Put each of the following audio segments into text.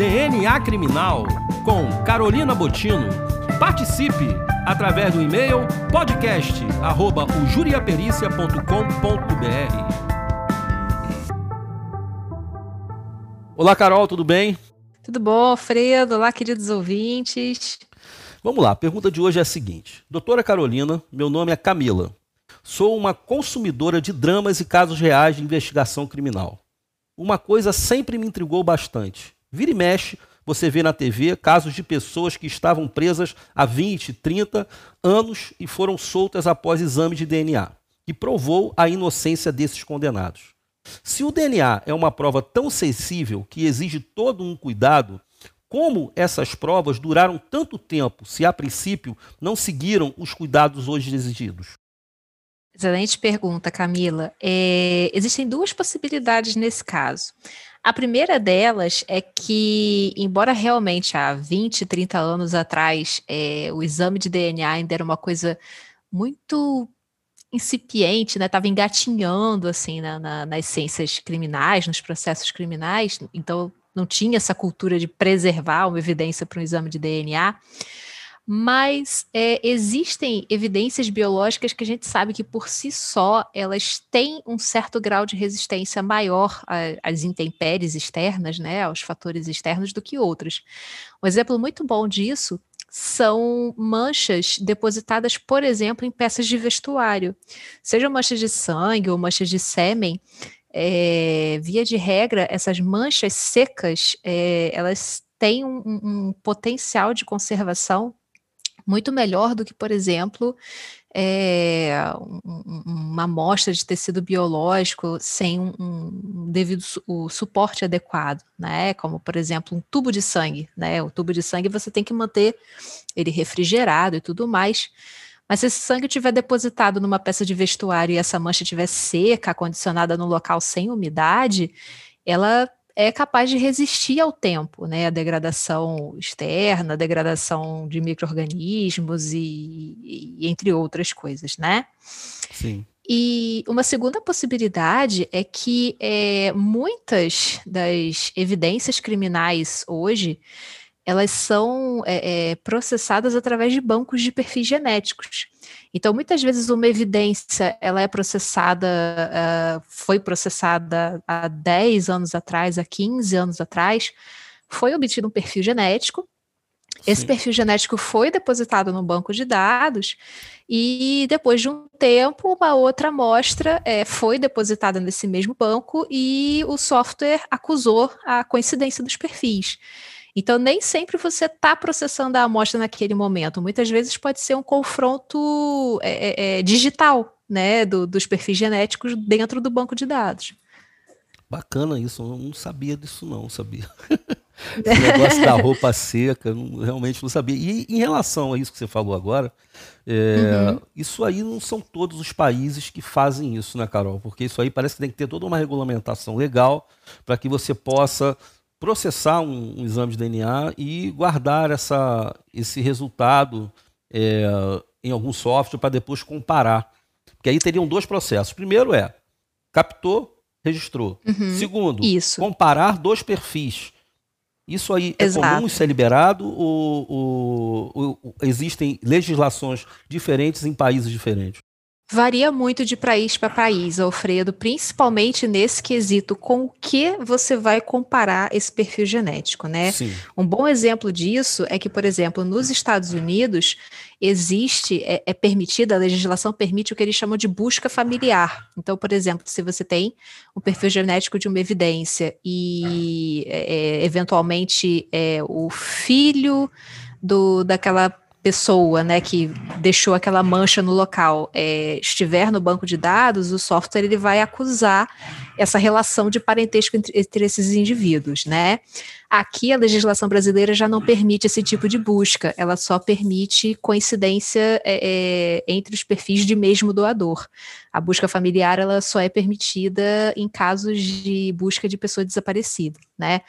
DNA Criminal com Carolina Botino. Participe através do e-mail podcast@ujuriapericia.com.br. Olá, Carol, tudo bem? Tudo bom, Alfredo? Olá, queridos ouvintes. Vamos lá, a pergunta de hoje é a seguinte: Doutora Carolina, meu nome é Camila. Sou uma consumidora de dramas e casos reais de investigação criminal. Uma coisa sempre me intrigou bastante. Vira e mexe, você vê na TV casos de pessoas que estavam presas há 20, 30 anos e foram soltas após exame de DNA, que provou a inocência desses condenados. Se o DNA é uma prova tão sensível que exige todo um cuidado, como essas provas duraram tanto tempo se a princípio não seguiram os cuidados hoje exigidos? Excelente pergunta, Camila. É, existem duas possibilidades nesse caso. A primeira delas é que, embora realmente há 20, 30 anos atrás é, o exame de DNA ainda era uma coisa muito incipiente, né? Estava engatinhando assim na, na, nas ciências criminais, nos processos criminais, então não tinha essa cultura de preservar uma evidência para um exame de DNA mas é, existem evidências biológicas que a gente sabe que por si só elas têm um certo grau de resistência maior às intempéries externas, né, aos fatores externos do que outras. Um exemplo muito bom disso são manchas depositadas, por exemplo, em peças de vestuário, sejam manchas de sangue ou manchas de sêmen. É, via de regra, essas manchas secas, é, elas têm um, um potencial de conservação muito melhor do que, por exemplo, é, uma amostra de tecido biológico sem um, um devido su o suporte adequado, né? Como, por exemplo, um tubo de sangue, né? O tubo de sangue você tem que manter ele refrigerado e tudo mais. Mas se esse sangue estiver depositado numa peça de vestuário e essa mancha estiver seca, acondicionada num local sem umidade, ela é capaz de resistir ao tempo, né? A degradação externa, a degradação de micro-organismos e, e, entre outras coisas, né? Sim. E uma segunda possibilidade é que é, muitas das evidências criminais hoje elas são é, é, processadas através de bancos de perfis genéticos. Então, muitas vezes uma evidência ela é processada, uh, foi processada há 10 anos atrás, há 15 anos atrás, foi obtido um perfil genético, Sim. esse perfil genético foi depositado no banco de dados e depois de um tempo, uma outra amostra é, foi depositada nesse mesmo banco e o software acusou a coincidência dos perfis. Então, nem sempre você está processando a amostra naquele momento. Muitas vezes pode ser um confronto é, é, é, digital, né, do, dos perfis genéticos dentro do banco de dados. Bacana isso, eu não sabia disso não, sabia. Esse negócio da roupa seca, não, realmente não sabia. E em relação a isso que você falou agora, é, uhum. isso aí não são todos os países que fazem isso, né, Carol? Porque isso aí parece que tem que ter toda uma regulamentação legal para que você possa processar um, um, exame de DNA e guardar essa, esse resultado é, em algum software para depois comparar. Porque aí teriam dois processos. Primeiro é captou, registrou. Uhum, Segundo, isso. comparar dois perfis. Isso aí é Exato. comum, isso é liberado ou, ou, ou existem legislações diferentes em países diferentes? Varia muito de país para país, Alfredo, principalmente nesse quesito com o que você vai comparar esse perfil genético, né? Sim. Um bom exemplo disso é que, por exemplo, nos Estados Unidos existe, é, é permitida, a legislação permite o que eles chamam de busca familiar. Então, por exemplo, se você tem um perfil genético de uma evidência e é, é eventualmente é, o filho do, daquela pessoa, né, que deixou aquela mancha no local, é, estiver no banco de dados, o software ele vai acusar essa relação de parentesco entre, entre, esses indivíduos, né? Aqui a legislação brasileira já não permite esse tipo de busca, ela só permite coincidência é, é, entre os perfis de mesmo doador. A busca familiar ela só é permitida em casos de busca de pessoa desaparecida, né?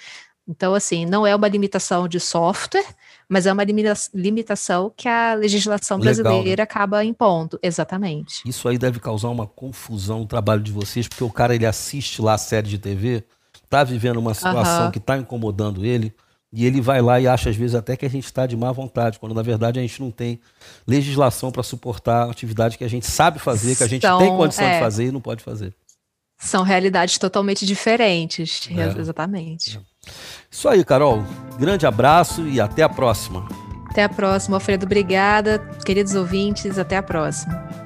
Então, assim, não é uma limitação de software, mas é uma limitação que a legislação Legal, né? brasileira né? acaba impondo, exatamente. Isso aí deve causar uma confusão no trabalho de vocês, porque o cara ele assiste lá a série de TV, está vivendo uma situação uhum. que está incomodando ele, e ele vai lá e acha às vezes até que a gente está de má vontade, quando na verdade a gente não tem legislação para suportar a atividade que a gente sabe fazer, que a gente então, tem condição é... de fazer e não pode fazer. São realidades totalmente diferentes, é. exatamente. É. Isso aí, Carol. Grande abraço e até a próxima. Até a próxima, Alfredo. Obrigada, queridos ouvintes. Até a próxima.